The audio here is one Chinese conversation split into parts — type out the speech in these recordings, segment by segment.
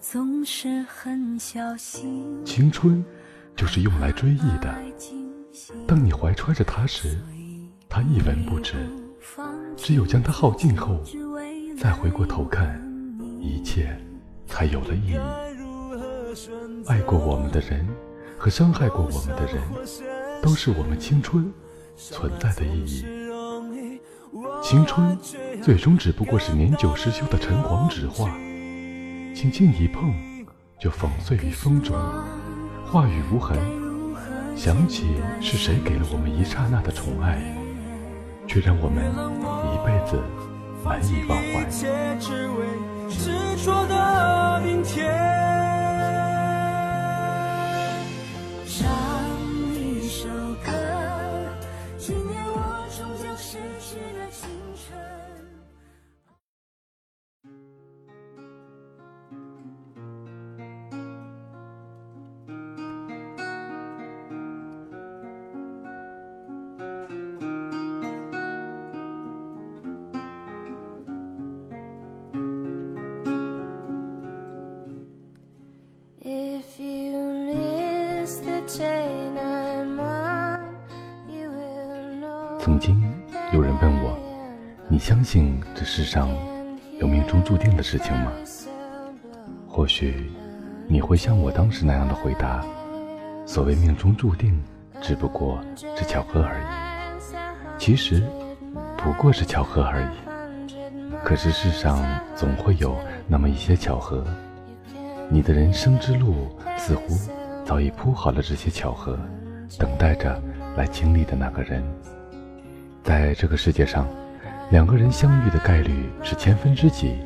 总是很小心。青春就是用来追忆的。当你怀揣着它时，它一文不值；只有将它耗尽后，再回过头看，一切才有了意义。爱过我们的人和伤害过我们的人，都是我们青春存在的意义。青春最终只不过是年久失修的陈黄纸画，轻轻一碰就粉碎于风中，话语无痕。想起是谁给了我们一刹那的宠爱，却让我们一辈子难以忘怀。曾经有人问我：“你相信这世上有命中注定的事情吗？”或许你会像我当时那样的回答：“所谓命中注定，只不过是巧合而已。其实不过是巧合而已。可是世上总会有那么一些巧合，你的人生之路似乎早已铺好了这些巧合，等待着来经历的那个人。”在这个世界上，两个人相遇的概率是千分之几，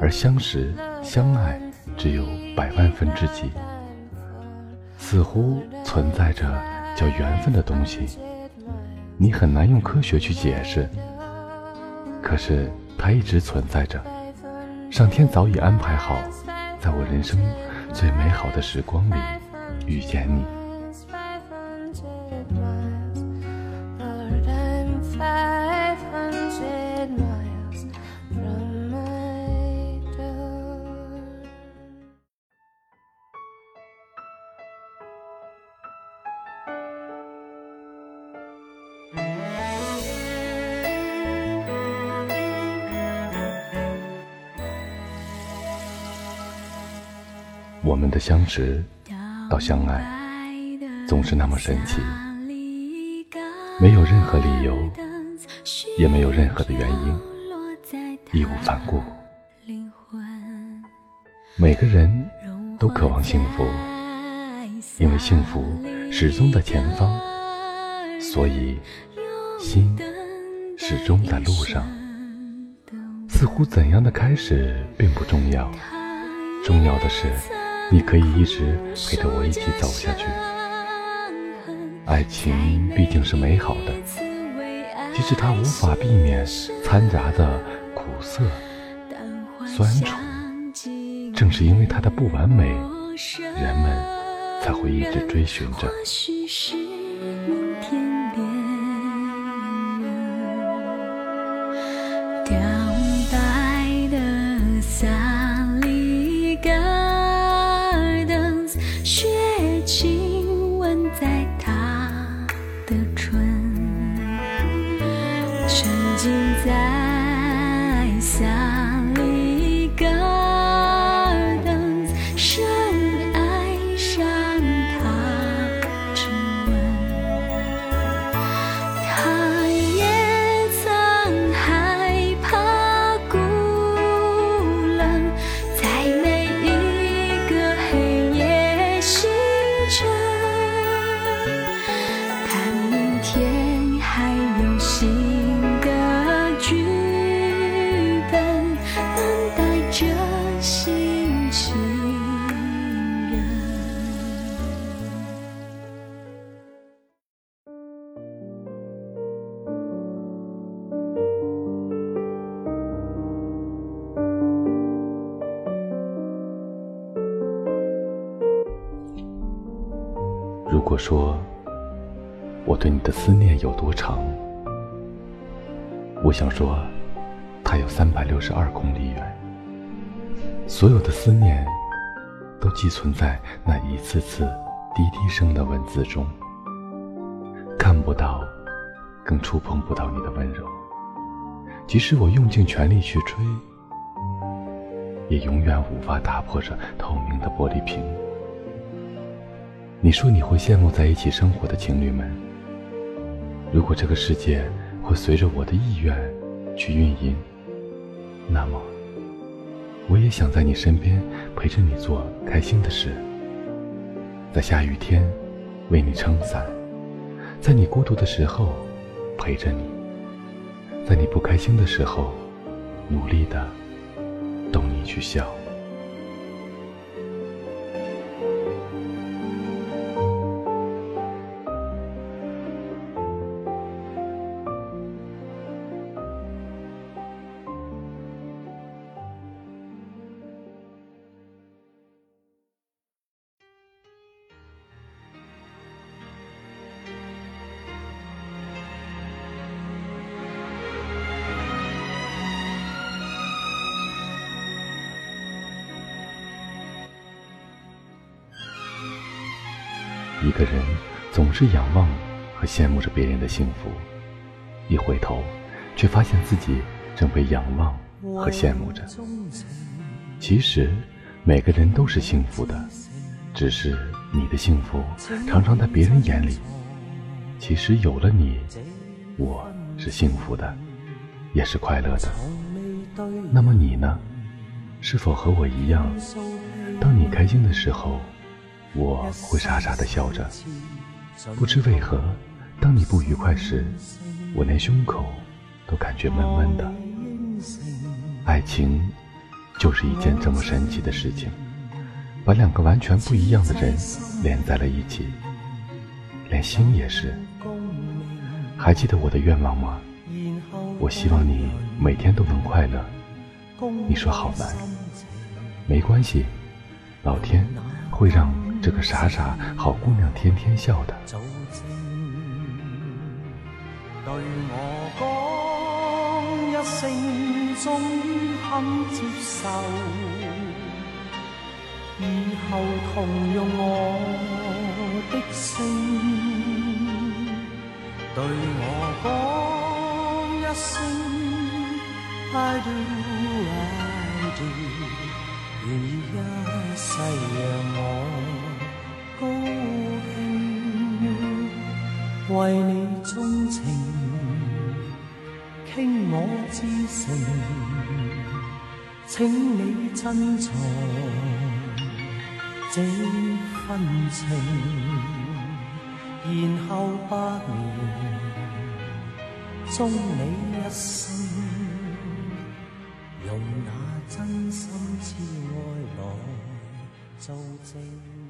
而相识、相爱只有百万分之几。似乎存在着叫缘分的东西，你很难用科学去解释。可是它一直存在着，上天早已安排好，在我人生最美好的时光里遇见你。我们的相识到相爱，总是那么神奇，没有任何理由，也没有任何的原因，义无反顾。每个人都渴望幸福，因为幸福始终在前方，所以心始终在路上。似乎怎样的开始并不重要，重要的是。你可以一直陪着我一起走下去。爱情毕竟是美好的，即使它无法避免掺杂的苦涩、酸楚。正是因为它的不完美，人们才会一直追寻着。我对你的思念有多长，我想说，它有三百六十二公里远。所有的思念都寄存在那一次次滴滴声的文字中，看不到，更触碰不到你的温柔。即使我用尽全力去追，也永远无法打破这透明的玻璃瓶。你说你会羡慕在一起生活的情侣们，如果这个世界会随着我的意愿去运营，那么我也想在你身边陪着你做开心的事，在下雨天为你撑伞，在你孤独的时候陪着你。在你不开心的时候，努力的逗你去笑。一个人总是仰望和羡慕着别人的幸福，一回头，却发现自己正被仰望和羡慕着。其实，每个人都是幸福的，只是你的幸福常常在别人眼里。其实有了你，我是幸福的，也是快乐的。那么你呢？是否和我一样？当你开心的时候？我会傻傻的笑着，不知为何，当你不愉快时，我连胸口都感觉闷闷的。爱情就是一件这么神奇的事情，把两个完全不一样的人连在了一起，连心也是。还记得我的愿望吗？我希望你每天都能快乐。你说好难，没关系，老天会让。这个傻傻好姑娘天天笑的。对我讲一声，终于肯接受，以后同用我的姓。对我讲一声，I do I do，愿意一世让为你钟情，倾我至诚，请你珍藏这份情，然后百年终你一生，用那真心之爱来做证。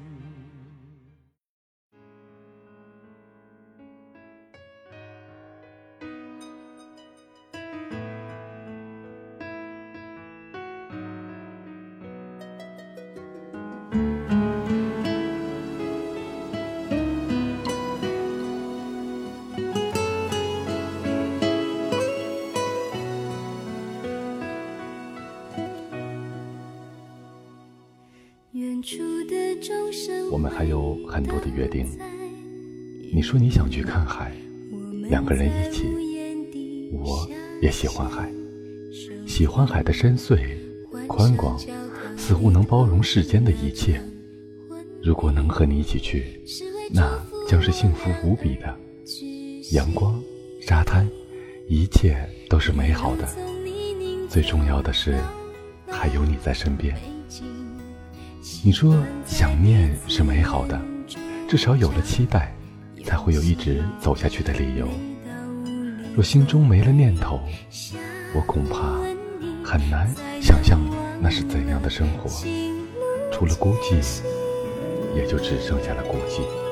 我们还有很多的约定。你说你想去看海，两个人一起。我也喜欢海，喜欢海的深邃、宽广，似乎能包容世间的一切。如果能和你一起去，那将是幸福无比的。阳光、沙滩，一切都是美好的。最重要的是，还有你在身边。你说想念是美好的，至少有了期待，才会有一直走下去的理由。若心中没了念头，我恐怕很难想象那是怎样的生活。除了孤寂，也就只剩下了孤寂。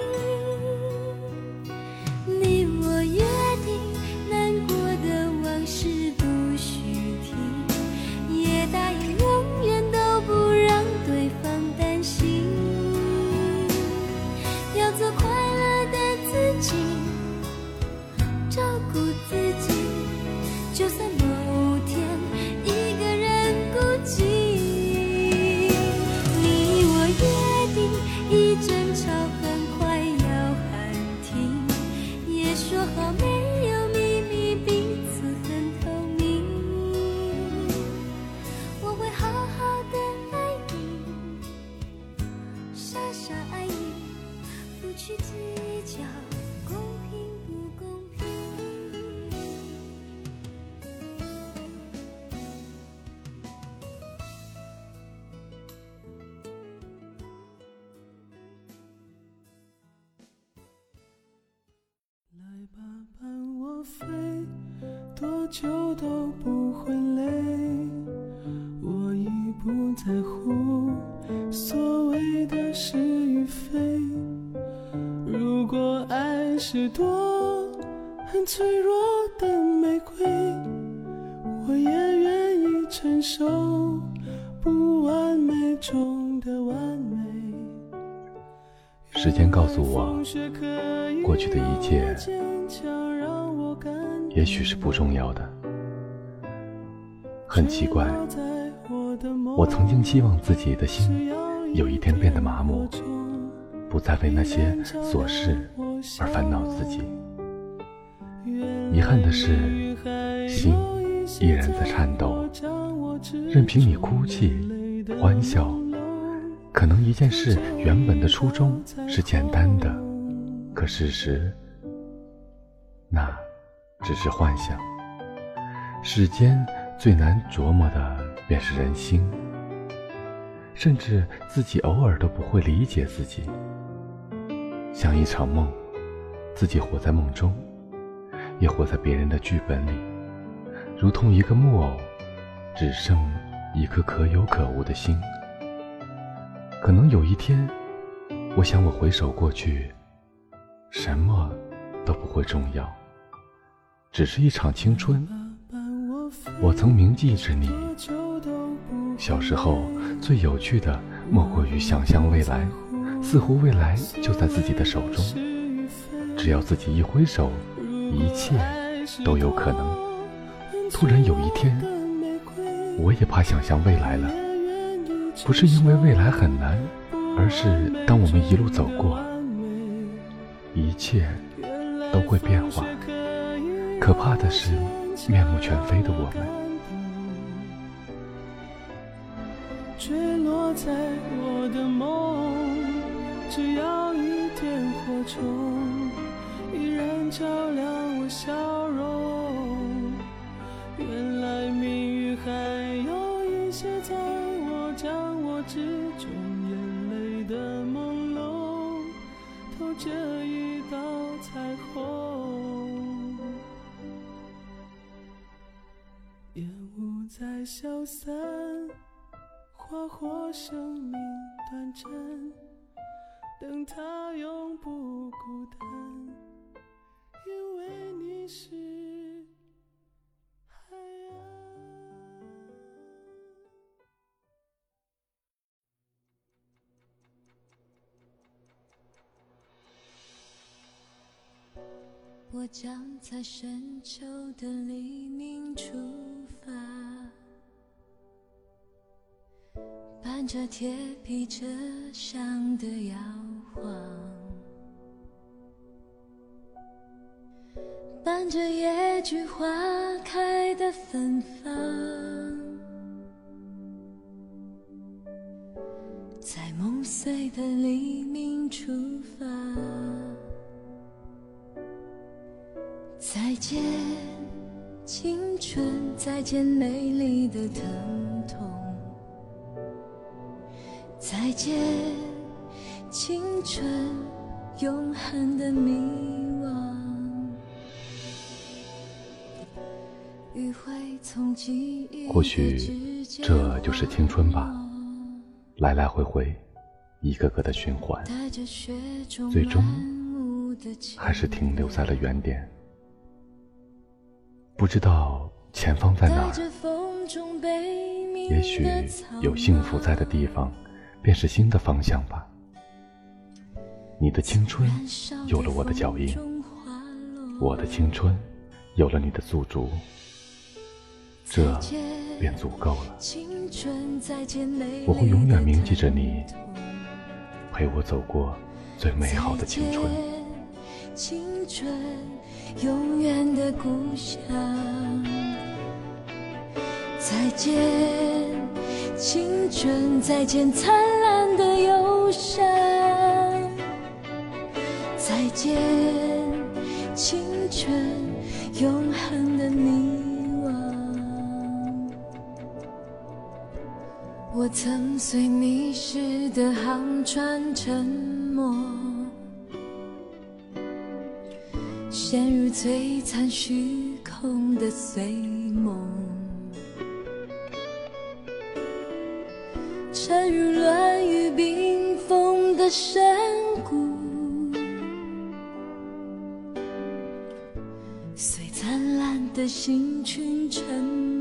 说好在乎所谓的是与非。如果爱是朵很脆弱的玫瑰，我也愿意承受不完美中的完美。时间告诉我，过去的一切也许是不重要的。很奇怪，我曾经希望自己的心有一天变得麻木，不再为那些琐事而烦恼自己。遗憾的是，心依然在颤抖，任凭你哭泣、欢笑。可能一件事原本的初衷是简单的，可事实那只是幻想。世间最难琢磨的便是人心，甚至自己偶尔都不会理解自己，像一场梦，自己活在梦中，也活在别人的剧本里，如同一个木偶，只剩一颗可有可无的心。可能有一天，我想我回首过去，什么都不会重要，只是一场青春。我曾铭记着你，小时候最有趣的莫过于想象未来，似乎未来就在自己的手中，只要自己一挥手，一切都有可能。突然有一天，我也怕想象未来了。不是因为未来很难，而是当我们一路走过，一切都会变化。可怕的是面目全非的我们。只要一点火种，依然照亮我笑容。原来命运还有一些在我掌握之中，眼泪的朦胧，透着一道彩虹。烟雾在消散，花火生命短暂，等他永不孤单，因为你是海岸。我将在深秋的黎明出伴着铁皮车上的摇晃，伴着野菊花开的芬芳，在梦碎的黎明出发。再见，青春，再见美丽的疼痛。再见，青春，永恒的迷惘。或许这就是青春吧，来来回回，一个个的循环，最终还是停留在了原点。不知道前方在哪儿，也许有幸福在的地方，便是新的方向吧。你的青春有了我的脚印，我的青春有了你的驻足，这便足够了。我会永远铭记着你，陪我走过最美好的青春。青春，永远的故乡。再见，青春，再见灿再见，青春，永恒的迷惘。我曾随迷失的航船沉没。陷入璀璨虚空的碎梦，沉入乱雨冰的深谷，随灿烂的星群沉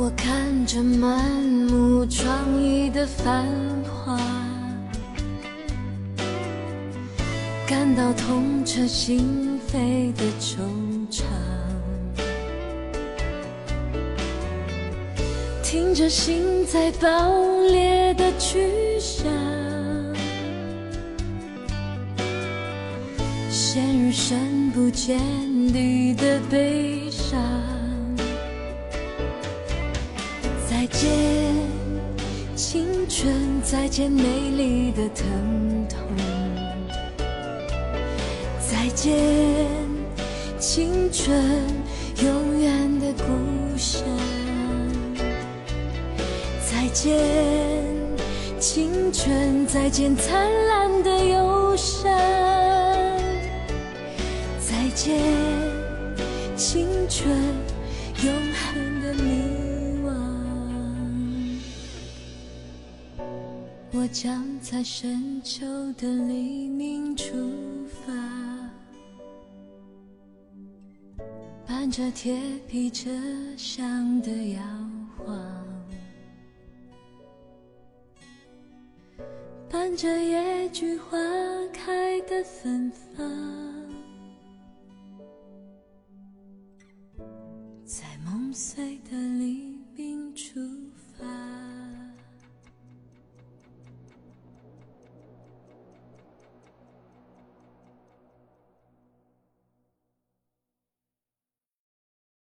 我看着满目疮痍的繁华，感到痛彻心扉的惆怅，听着心在爆裂的去向，陷入深不见底的悲伤。见，青春，再见美丽的疼痛。再见，青春，永远的故乡。再见，青春，再见灿烂的忧伤。再见，青春，将在深秋的黎明出发，伴着铁皮车厢的摇晃，伴着野菊花开的芬芳，